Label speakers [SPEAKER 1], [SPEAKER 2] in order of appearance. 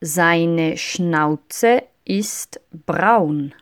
[SPEAKER 1] Seine Schnauze ist braun.